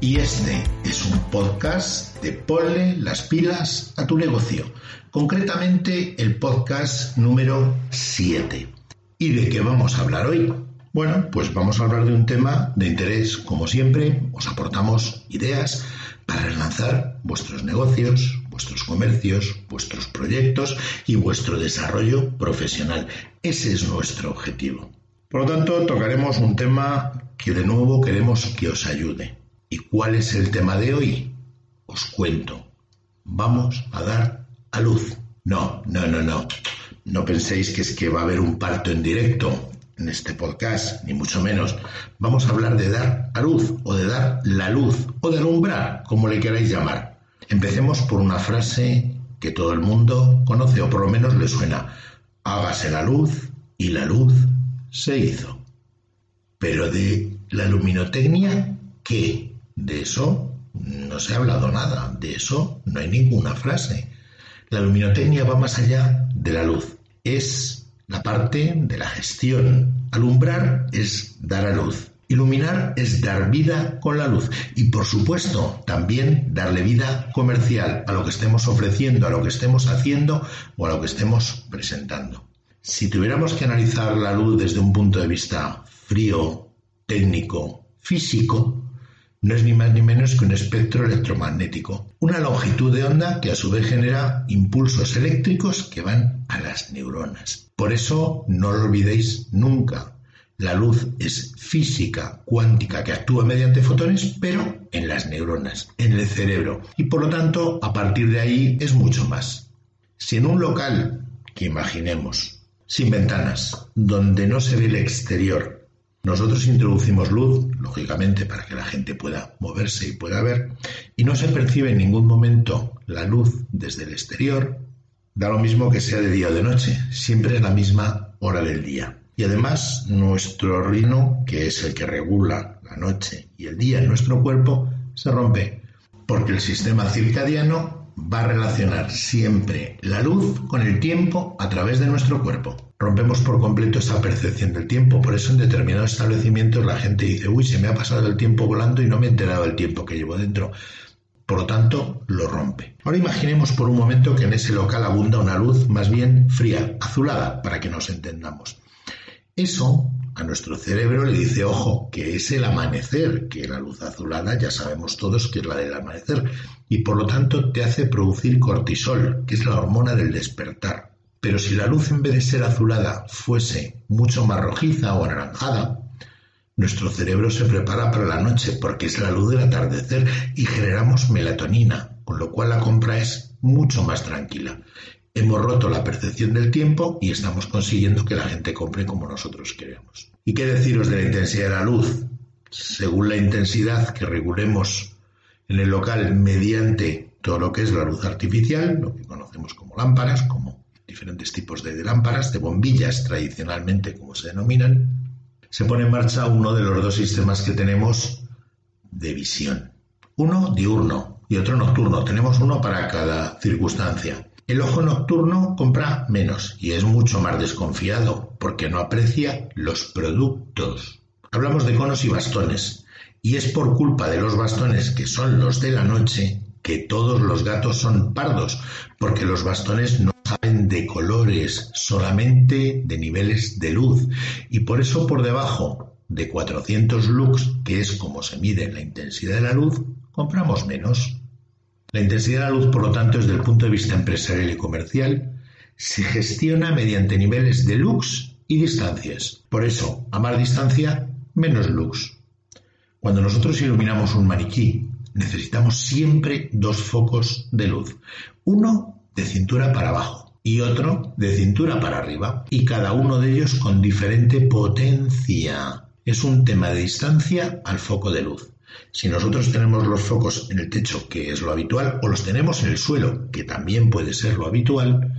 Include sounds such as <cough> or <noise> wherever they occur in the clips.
Y este es un podcast de Ponle las pilas a tu negocio, concretamente el podcast número 7. ¿Y de qué vamos a hablar hoy? Bueno, pues vamos a hablar de un tema de interés, como siempre, os aportamos ideas para relanzar vuestros negocios, vuestros comercios, vuestros proyectos y vuestro desarrollo profesional. Ese es nuestro objetivo. Por lo tanto, tocaremos un tema que de nuevo queremos que os ayude. ¿Y cuál es el tema de hoy? Os cuento. Vamos a dar a luz. No, no, no, no. No penséis que es que va a haber un parto en directo en este podcast, ni mucho menos. Vamos a hablar de dar a luz, o de dar la luz, o de alumbrar, como le queráis llamar. Empecemos por una frase que todo el mundo conoce, o por lo menos le suena. Hágase la luz, y la luz se hizo. Pero de la luminotecnia, ¿qué? De eso no se ha hablado nada, de eso no hay ninguna frase. La luminotecnia va más allá de la luz. Es la parte de la gestión. Alumbrar es dar a luz. Iluminar es dar vida con la luz y por supuesto también darle vida comercial a lo que estemos ofreciendo, a lo que estemos haciendo o a lo que estemos presentando. Si tuviéramos que analizar la luz desde un punto de vista frío, técnico, físico, no es ni más ni menos que un espectro electromagnético, una longitud de onda que a su vez genera impulsos eléctricos que van a las neuronas. Por eso no lo olvidéis nunca. La luz es física cuántica que actúa mediante fotones, pero en las neuronas, en el cerebro. Y por lo tanto, a partir de ahí es mucho más. Si en un local, que imaginemos, sin ventanas, donde no se ve el exterior, nosotros introducimos luz, lógicamente, para que la gente pueda moverse y pueda ver, y no se percibe en ningún momento la luz desde el exterior, da lo mismo que sea de día o de noche, siempre es la misma hora del día. Y además, nuestro rino, que es el que regula la noche y el día en nuestro cuerpo, se rompe, porque el sistema circadiano va a relacionar siempre la luz con el tiempo a través de nuestro cuerpo rompemos por completo esa percepción del tiempo. Por eso en determinados establecimientos la gente dice, uy, se me ha pasado el tiempo volando y no me he enterado del tiempo que llevo dentro. Por lo tanto, lo rompe. Ahora imaginemos por un momento que en ese local abunda una luz más bien fría, azulada, para que nos entendamos. Eso a nuestro cerebro le dice, ojo, que es el amanecer, que la luz azulada ya sabemos todos que es la del amanecer, y por lo tanto te hace producir cortisol, que es la hormona del despertar. Pero si la luz en vez de ser azulada fuese mucho más rojiza o anaranjada, nuestro cerebro se prepara para la noche porque es la luz del atardecer y generamos melatonina, con lo cual la compra es mucho más tranquila. Hemos roto la percepción del tiempo y estamos consiguiendo que la gente compre como nosotros queremos. ¿Y qué deciros de la intensidad de la luz? Según la intensidad que regulemos en el local mediante todo lo que es la luz artificial, lo que conocemos como lámparas, como diferentes tipos de lámparas, de bombillas tradicionalmente como se denominan, se pone en marcha uno de los dos sistemas que tenemos de visión. Uno diurno y otro nocturno. Tenemos uno para cada circunstancia. El ojo nocturno compra menos y es mucho más desconfiado porque no aprecia los productos. Hablamos de conos y bastones y es por culpa de los bastones que son los de la noche que todos los gatos son pardos porque los bastones no saben de colores, solamente de niveles de luz. Y por eso por debajo de 400 lux, que es como se mide la intensidad de la luz, compramos menos. La intensidad de la luz, por lo tanto, desde el punto de vista empresarial y comercial, se gestiona mediante niveles de lux y distancias. Por eso, a más distancia, menos lux. Cuando nosotros iluminamos un maniquí, necesitamos siempre dos focos de luz. Uno de cintura para abajo y otro de cintura para arriba, y cada uno de ellos con diferente potencia. Es un tema de distancia al foco de luz. Si nosotros tenemos los focos en el techo, que es lo habitual, o los tenemos en el suelo, que también puede ser lo habitual,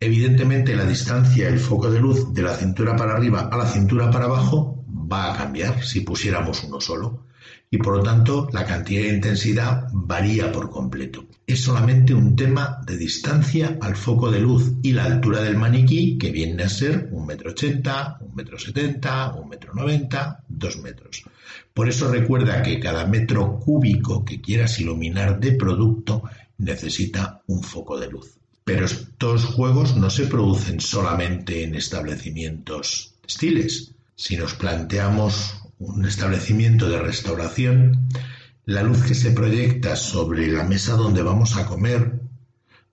evidentemente la distancia del foco de luz de la cintura para arriba a la cintura para abajo va a cambiar si pusiéramos uno solo y por lo tanto la cantidad de intensidad varía por completo. Es solamente un tema de distancia al foco de luz y la altura del maniquí que viene a ser un metro ochenta, un metro setenta, un metro noventa, dos metros. Por eso recuerda que cada metro cúbico que quieras iluminar de producto necesita un foco de luz. Pero estos juegos no se producen solamente en establecimientos textiles. Si nos planteamos un establecimiento de restauración, la luz que se proyecta sobre la mesa donde vamos a comer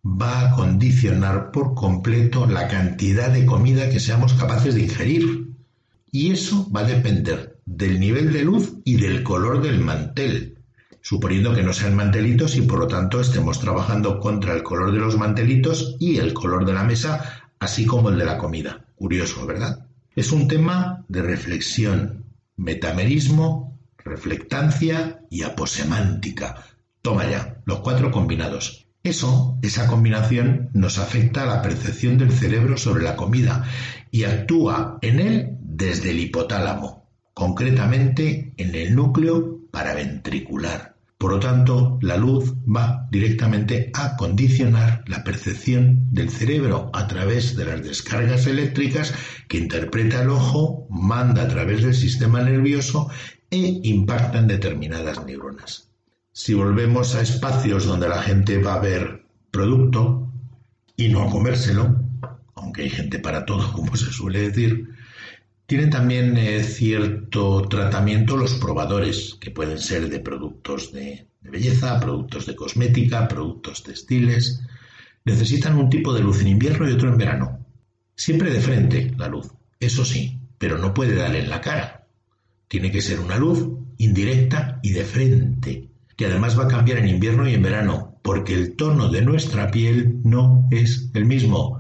va a condicionar por completo la cantidad de comida que seamos capaces de ingerir. Y eso va a depender del nivel de luz y del color del mantel, suponiendo que no sean mantelitos y por lo tanto estemos trabajando contra el color de los mantelitos y el color de la mesa, así como el de la comida. Curioso, ¿verdad? Es un tema de reflexión, metamerismo, reflectancia y aposemántica. Toma ya, los cuatro combinados. Eso, esa combinación, nos afecta a la percepción del cerebro sobre la comida y actúa en él desde el hipotálamo, concretamente en el núcleo paraventricular. Por lo tanto, la luz va directamente a condicionar la percepción del cerebro a través de las descargas eléctricas que interpreta el ojo, manda a través del sistema nervioso e impacta en determinadas neuronas. Si volvemos a espacios donde la gente va a ver producto y no a comérselo, aunque hay gente para todo, <laughs> como se suele decir, tienen también eh, cierto tratamiento los probadores, que pueden ser de productos de, belleza, productos de cosmética, productos textiles. Necesitan un tipo de luz en invierno y otro en verano. Siempre de frente la luz, eso sí, pero no puede darle en la cara. Tiene que ser una luz indirecta y de frente, que además va a cambiar en invierno y en verano, porque el tono de nuestra piel no es el mismo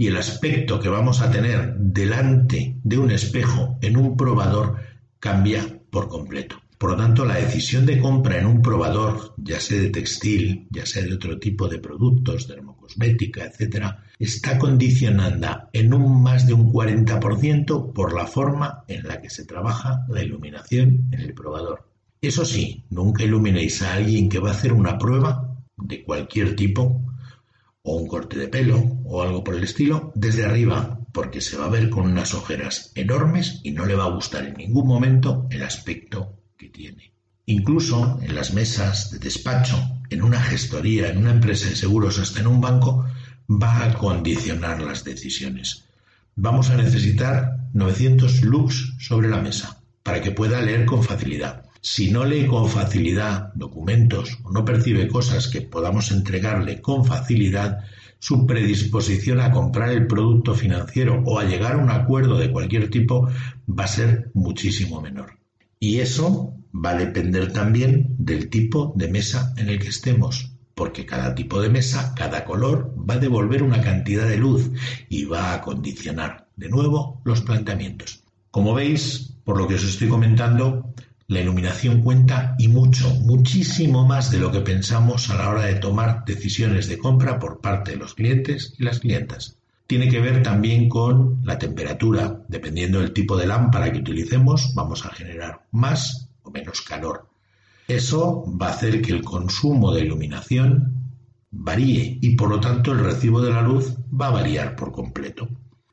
y el aspecto que vamos a tener delante de un espejo en un probador cambia por completo. Por lo tanto, la decisión de compra en un probador, ya sea de textil, ya sea de otro tipo de productos, dermocosmética, etcétera, está condicionada en un más de un 40% por la forma en la que se trabaja la iluminación en el probador. Eso sí, nunca iluminéis a alguien que va a hacer una prueba de cualquier tipo o un corte de pelo o algo por el estilo desde arriba, porque se va a ver con unas ojeras enormes y no le va a gustar en ningún momento el aspecto que tiene. Incluso en las mesas de despacho, en una gestoría, en una empresa de seguros, hasta en un banco, va a condicionar las decisiones. Vamos a necesitar 900 lux sobre la mesa para que pueda leer con facilidad. Si no lee con facilidad documentos o no percibe cosas que podamos entregarle con facilidad, su predisposición a comprar el producto financiero o a llegar a un acuerdo de cualquier tipo va a ser muchísimo menor. Y eso va a depender también del tipo de mesa en el que estemos, porque cada tipo de mesa, cada color, va a devolver una cantidad de luz y va a condicionar de nuevo los planteamientos. Como veis, por lo que os estoy comentando, la iluminación cuenta y mucho, muchísimo más de lo que pensamos a la hora de tomar decisiones de compra por parte de los clientes y las clientas. Tiene que ver también con la temperatura. Dependiendo del tipo de lámpara que utilicemos, vamos a generar más o menos calor. Eso va a hacer que el consumo de iluminación varíe y por lo tanto el recibo de la luz va a variar por completo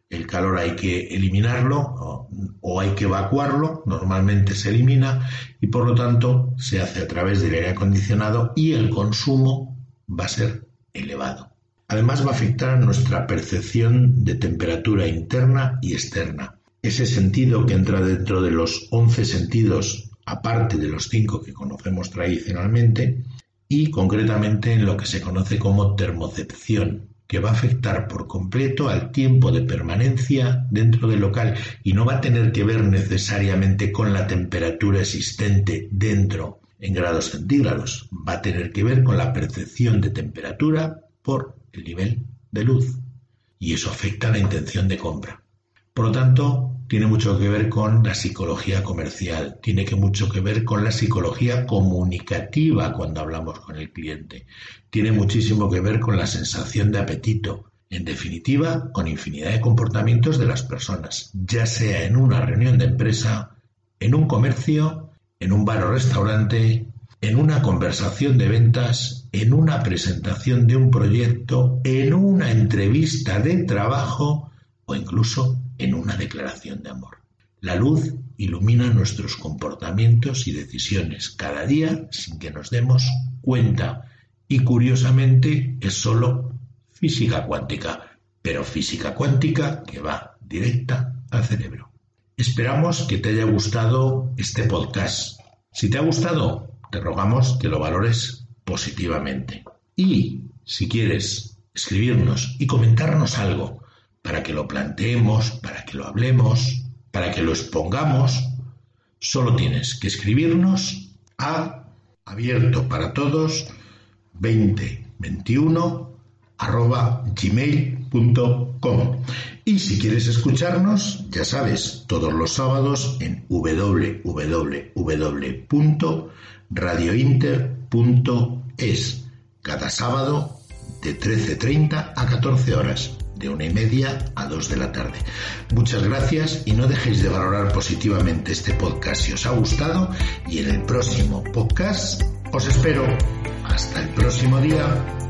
el calor hay que eliminarlo o, hay que evacuarlo, normalmente se elimina y por lo tanto se hace a través del aire acondicionado y el consumo va a ser elevado. Además va a afectar a nuestra percepción de temperatura interna y externa. Ese sentido que entra dentro de los 11 sentidos, aparte de los 5 que conocemos tradicionalmente, y concretamente en lo que se conoce como termocepción, que va a afectar por completo al tiempo de permanencia dentro del local y no va a tener que ver necesariamente con la temperatura existente dentro en grados centígrados, va a tener que ver con la percepción de temperatura por el nivel de luz y eso afecta a la intención de compra. Por lo tanto, tiene mucho que ver con la psicología comercial, tiene que mucho que ver con la psicología comunicativa cuando hablamos con el cliente, tiene muchísimo que ver con la sensación de apetito, en definitiva, con infinidad de comportamientos de las personas, ya sea en una reunión de empresa, en un comercio, en un bar o restaurante, en una conversación de ventas, en una presentación de un proyecto, en una entrevista de trabajo o incluso en una declaración de amor. La luz ilumina nuestros comportamientos y decisiones cada día sin que nos demos cuenta y curiosamente es solo física cuántica, pero física cuántica que va directa al cerebro. Esperamos que te haya gustado este podcast. Si te ha gustado, te rogamos que lo valores positivamente. Y si quieres escribirnos y comentarnos algo para que lo planteemos, para que lo hablemos, para que lo expongamos, solo tienes que escribirnos a abierto para todos 2021 arroba gmail.com y si quieres escucharnos ya sabes todos los sábados en www.radiointer.es cada sábado de 13.30 a 14 horas de una y media a dos de la tarde. Muchas gracias y no dejéis de valorar positivamente este podcast si os ha gustado y en el próximo podcast os espero. Hasta el próximo día.